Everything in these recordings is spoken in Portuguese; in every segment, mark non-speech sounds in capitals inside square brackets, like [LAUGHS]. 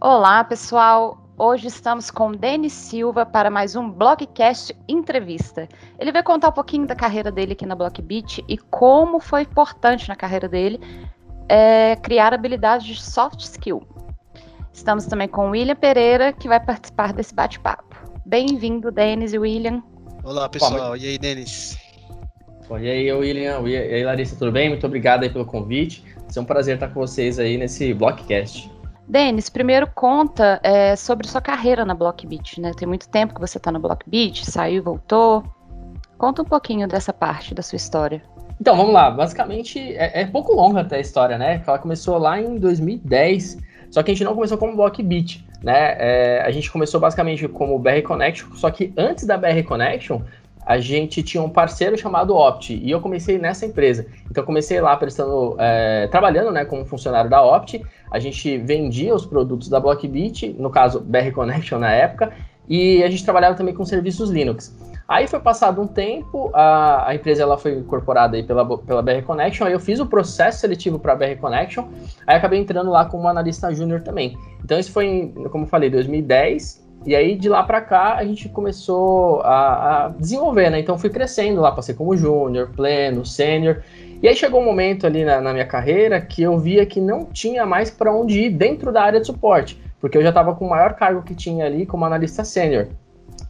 Olá, pessoal. Hoje estamos com Denis Silva para mais um Blogcast Entrevista. Ele vai contar um pouquinho da carreira dele aqui na Blockbeat e como foi importante na carreira dele é, criar habilidades de soft skill. Estamos também com o William Pereira, que vai participar desse bate-papo. Bem-vindo, Denis e William. Olá, pessoal. E aí, Denis? Bom, e aí, William, e aí, Larissa, tudo bem? Muito obrigado aí pelo convite. É um prazer estar com vocês aí nesse Blockcast. Denis, primeiro conta é, sobre sua carreira na Blockbeat, né? Tem muito tempo que você está na Blockbeat, saiu, voltou. Conta um pouquinho dessa parte da sua história. Então, vamos lá. Basicamente, é, é pouco longa até a história, né? Ela começou lá em 2010, só que a gente não começou como Blockbeat, né? É, a gente começou basicamente como BR Connection, só que antes da BR Connection, a gente tinha um parceiro chamado Opt, e eu comecei nessa empresa. Então, comecei lá prestando, é, trabalhando né, como funcionário da Opt, a gente vendia os produtos da Blockbeat, no caso, BR Connection na época, e a gente trabalhava também com serviços Linux. Aí foi passado um tempo, a, a empresa ela foi incorporada aí pela, pela BR Connection, aí eu fiz o processo seletivo para a BR Connection, aí acabei entrando lá como analista júnior também. Então isso foi, em, como eu falei, 2010, e aí de lá para cá a gente começou a, a, desenvolver, né? Então fui crescendo lá, passei como júnior, pleno, sênior. E aí chegou um momento ali na, na, minha carreira que eu via que não tinha mais para onde ir dentro da área de suporte, porque eu já estava com o maior cargo que tinha ali como analista sênior.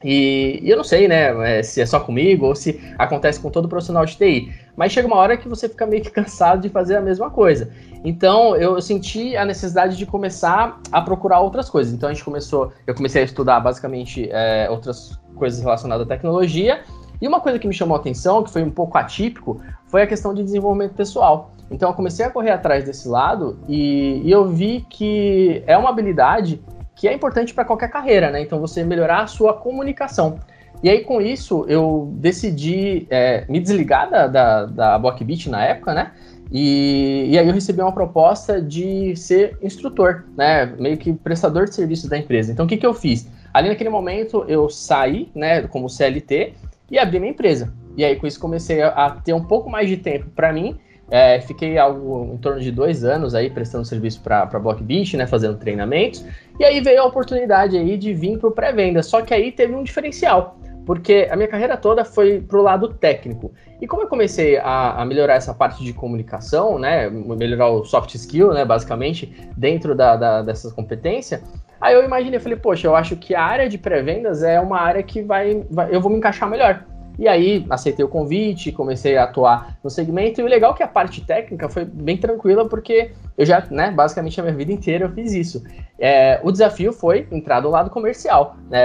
E, e, eu não sei, né, é, se é só comigo ou se acontece com todo profissional de TI, mas chega uma hora que você fica meio que cansado de fazer a mesma coisa. Então eu senti a necessidade de começar a procurar outras coisas. Então a gente começou, eu comecei a estudar basicamente é, outras coisas relacionadas à tecnologia. E uma coisa que me chamou a atenção, que foi um pouco atípico, foi a questão de desenvolvimento pessoal. Então eu comecei a correr atrás desse lado e, e eu vi que é uma habilidade que é importante para qualquer carreira, né? Então você melhorar a sua comunicação. E aí, com isso, eu decidi é, me desligar da, da, da na época, né? E, e, aí eu recebi uma proposta de ser instrutor, né? Meio que prestador de serviços da empresa. Então, o que, que eu fiz? Ali naquele momento, eu saí, né, como CLT e abri minha empresa. E aí, com isso, comecei a, a ter um pouco mais de tempo para mim é, fiquei algo em torno de dois anos aí prestando serviço para a Blockbeat, né, fazendo treinamentos. E aí veio a oportunidade aí de vir para o pré-venda. Só que aí teve um diferencial, porque a minha carreira toda foi para o lado técnico. E como eu comecei a, a, melhorar essa parte de comunicação, né, melhorar o soft skill, né, basicamente, dentro da, da, dessas competências, aí eu imaginei, falei, poxa, eu acho que a área de pré-vendas é uma área que vai, vai, eu vou me encaixar melhor. E aí aceitei o convite, comecei a atuar no segmento. E o legal é que a parte técnica foi bem tranquila, porque eu já, né, basicamente a minha vida inteira eu fiz isso. É, o desafio foi entrar do lado comercial. Né?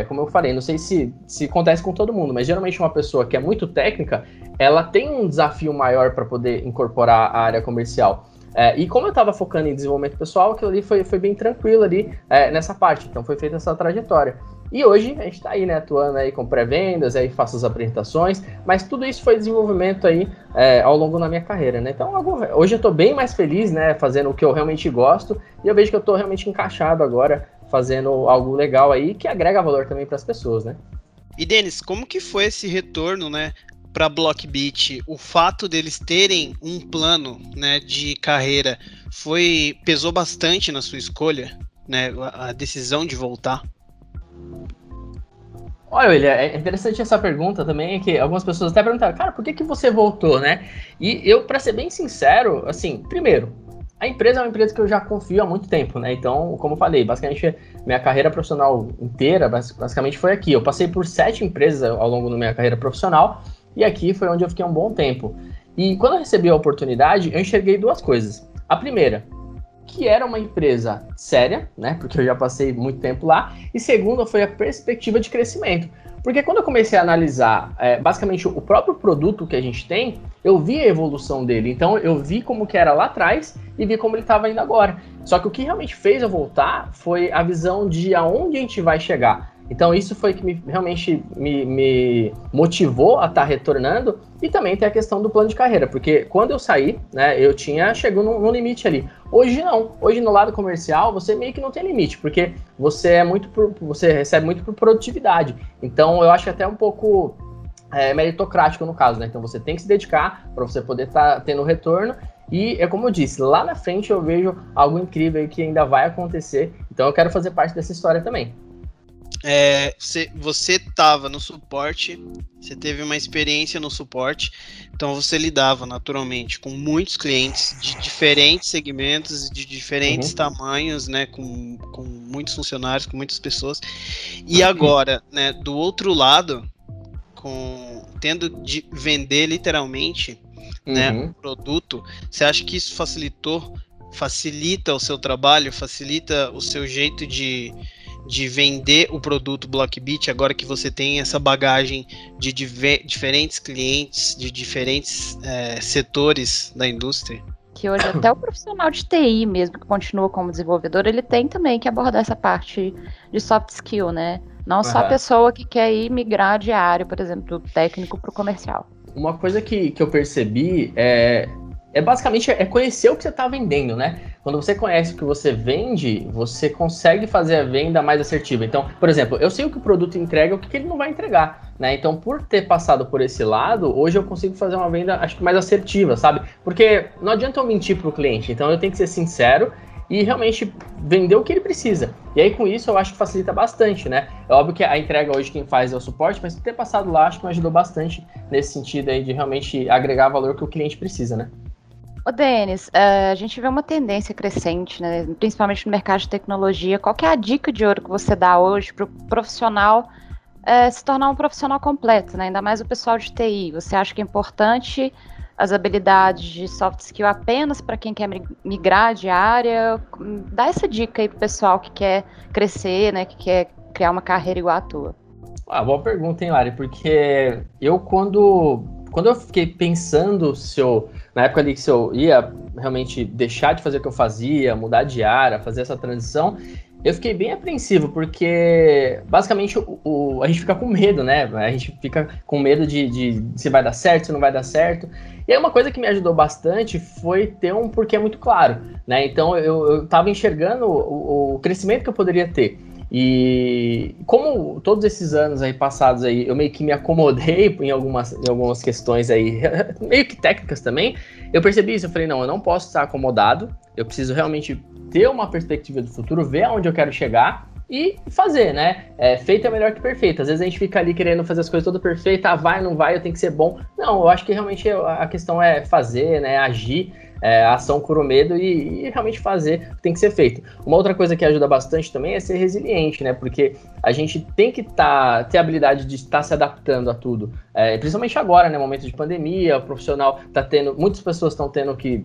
É, como eu falei, não sei se, se acontece com todo mundo, mas geralmente uma pessoa que é muito técnica, ela tem um desafio maior para poder incorporar a área comercial. É, e como eu estava focando em desenvolvimento pessoal, aquilo ali foi, foi bem tranquilo ali é, nessa parte. Então foi feita essa trajetória. E hoje a gente está aí, né, atuando aí com pré-vendas, aí faço as apresentações, mas tudo isso foi desenvolvimento aí é, ao longo da minha carreira, né? Então hoje eu estou bem mais feliz, né, fazendo o que eu realmente gosto e eu vejo que eu estou realmente encaixado agora, fazendo algo legal aí que agrega valor também para as pessoas, né? E Denis, como que foi esse retorno, né, para Blockbeat? O fato deles terem um plano, né, de carreira foi pesou bastante na sua escolha, né, a decisão de voltar? Olha, William, é interessante essa pergunta também, que algumas pessoas até perguntaram, cara, por que, que você voltou, né? E eu, para ser bem sincero, assim, primeiro, a empresa é uma empresa que eu já confio há muito tempo, né? Então, como eu falei, basicamente minha carreira profissional inteira, basicamente foi aqui. Eu passei por sete empresas ao longo da minha carreira profissional e aqui foi onde eu fiquei um bom tempo. E quando eu recebi a oportunidade, eu enxerguei duas coisas. A primeira, que era uma empresa séria, né? Porque eu já passei muito tempo lá. E segunda foi a perspectiva de crescimento. Porque quando eu comecei a analisar é, basicamente o próprio produto que a gente tem, eu vi a evolução dele. Então eu vi como que era lá atrás e vi como ele estava indo agora. Só que o que realmente fez eu voltar foi a visão de aonde a gente vai chegar. Então isso foi que me, realmente me, me motivou a estar tá retornando e também tem a questão do plano de carreira, porque quando eu saí, né, eu tinha chegou no, limite ali. Hoje não. Hoje no lado comercial você meio que não tem limite, porque você é muito por, você recebe muito por produtividade. Então eu acho até um pouco é, meritocrático no caso, né? Então você tem que se dedicar para você poder estar tá tendo retorno E é como eu disse, lá na frente eu vejo algo incrível que ainda vai acontecer. Então eu quero fazer parte dessa história também. É, você estava no suporte, você teve uma experiência no suporte, então você lidava naturalmente com muitos clientes de diferentes segmentos, de diferentes uhum. tamanhos, né, com, com muitos funcionários, com muitas pessoas. E agora, né, do outro lado, com tendo de vender literalmente, né, uhum. né, produto, você acha que isso facilitou, facilita o seu trabalho, facilita o seu jeito de de vender o produto Blockbit, agora que você tem essa bagagem de diferentes clientes, de diferentes é, setores da indústria? Que hoje até o profissional de TI mesmo, que continua como desenvolvedor, ele tem também que abordar essa parte de soft skill, né? Não uhum. só a pessoa que quer ir migrar de área, por exemplo, do técnico para o comercial. Uma coisa que, que eu percebi é, é basicamente é conhecer o que você está vendendo, né? Quando você conhece o que você vende, você consegue fazer a venda mais assertiva. Então, por exemplo, eu sei o que o produto entrega e o que ele não vai entregar, né? Então, por ter passado por esse lado, hoje eu consigo fazer uma venda, acho que mais assertiva, sabe? Porque não adianta eu mentir para o cliente, então eu tenho que ser sincero e realmente vender o que ele precisa. E aí, com isso, eu acho que facilita bastante, né? É óbvio que a entrega hoje quem faz é o suporte, mas ter passado lá, acho que me ajudou bastante nesse sentido aí de realmente agregar valor que o cliente precisa, né? Ô, Denis, uh, a gente vê uma tendência crescente, né, principalmente no mercado de tecnologia. Qual é a dica de ouro que você dá hoje para o profissional uh, se tornar um profissional completo, né, ainda mais o pessoal de TI? Você acha que é importante as habilidades de soft skill apenas para quem quer migrar de área? Dá essa dica aí para o pessoal que quer crescer, né, que quer criar uma carreira igual a tua. Ah, boa pergunta, hein, Lari? Porque eu, quando, quando eu fiquei pensando se eu na época ali que se eu ia realmente deixar de fazer o que eu fazia, mudar de área, fazer essa transição, eu fiquei bem apreensivo, porque basicamente o, o, a gente fica com medo, né? A gente fica com medo de, de, de, se vai dar certo, se não vai dar certo. E aí uma coisa que me ajudou bastante foi ter um porquê muito claro, né? Então eu, estava enxergando o, o crescimento que eu poderia ter. E como todos esses anos aí passados aí, eu meio que me acomodei [LAUGHS] em algumas, em algumas questões aí, [LAUGHS] meio que técnicas também, eu percebi isso, eu falei, não, eu não posso estar acomodado, eu preciso realmente ter uma perspectiva do futuro, ver aonde eu quero chegar e fazer, né? É, feito é melhor que perfeito. Às vezes a gente fica ali querendo fazer as coisas todas perfeitas, ah, vai, não vai, eu tenho que ser bom. Não, eu acho que realmente a questão é fazer, né? Agir é, ação cura o medo e, e, realmente fazer o que tem que ser feito. Uma outra coisa que ajuda bastante também é ser resiliente, né? Porque a gente tem que tá, ter a habilidade de estar se adaptando a tudo. É, principalmente agora, né? Momento de pandemia, o profissional está tendo. Muitas pessoas estão tendo que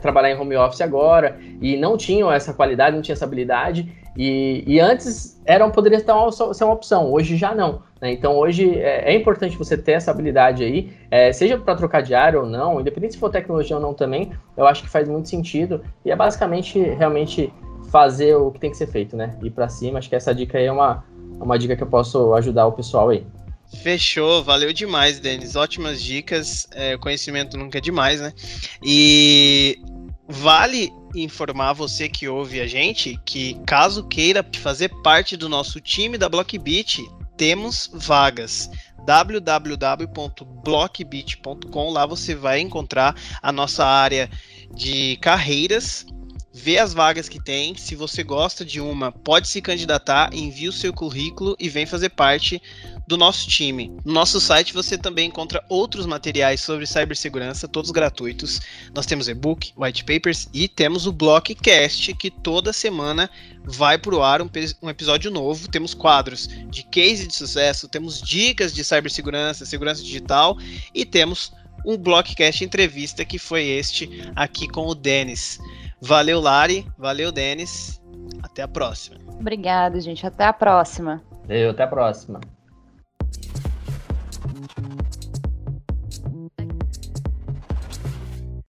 trabalhar em home office agora e não tinham essa qualidade, não tinham essa habilidade. E, e antes era, poderia ser uma, ser uma opção, hoje já não. Né? Então hoje é, é, importante você ter essa habilidade aí, é, seja para trocar de área ou não, independente se for tecnologia ou não também, eu acho que faz muito sentido. E é basicamente realmente fazer o que tem que ser feito, né? Ir para cima. Acho que essa dica aí é uma, uma dica que eu posso ajudar o pessoal aí. Fechou, valeu demais, Denis. Ótimas dicas. É, conhecimento nunca é demais, né? E vale informar você que ouve a gente que, caso queira fazer parte do nosso time da Blockbeat, temos vagas www.blockbit.com. Lá você vai encontrar a nossa área de carreiras, ver as vagas que tem. Se você gosta de uma, pode se candidatar, envie o seu currículo e vem fazer parte do nosso time. No nosso site você também encontra outros materiais sobre cibersegurança, todos gratuitos. Nós temos e-book, white papers e temos o Blockcast, que toda semana vai para o ar um, um, episódio novo. Temos quadros de case de sucesso, temos dicas de cibersegurança, segurança digital e temos um Blockcast entrevista que foi este aqui com o Denis. Valeu, Lari. Valeu, Denis. Até a próxima. Obrigada, gente. Até a próxima. Eu, até a próxima.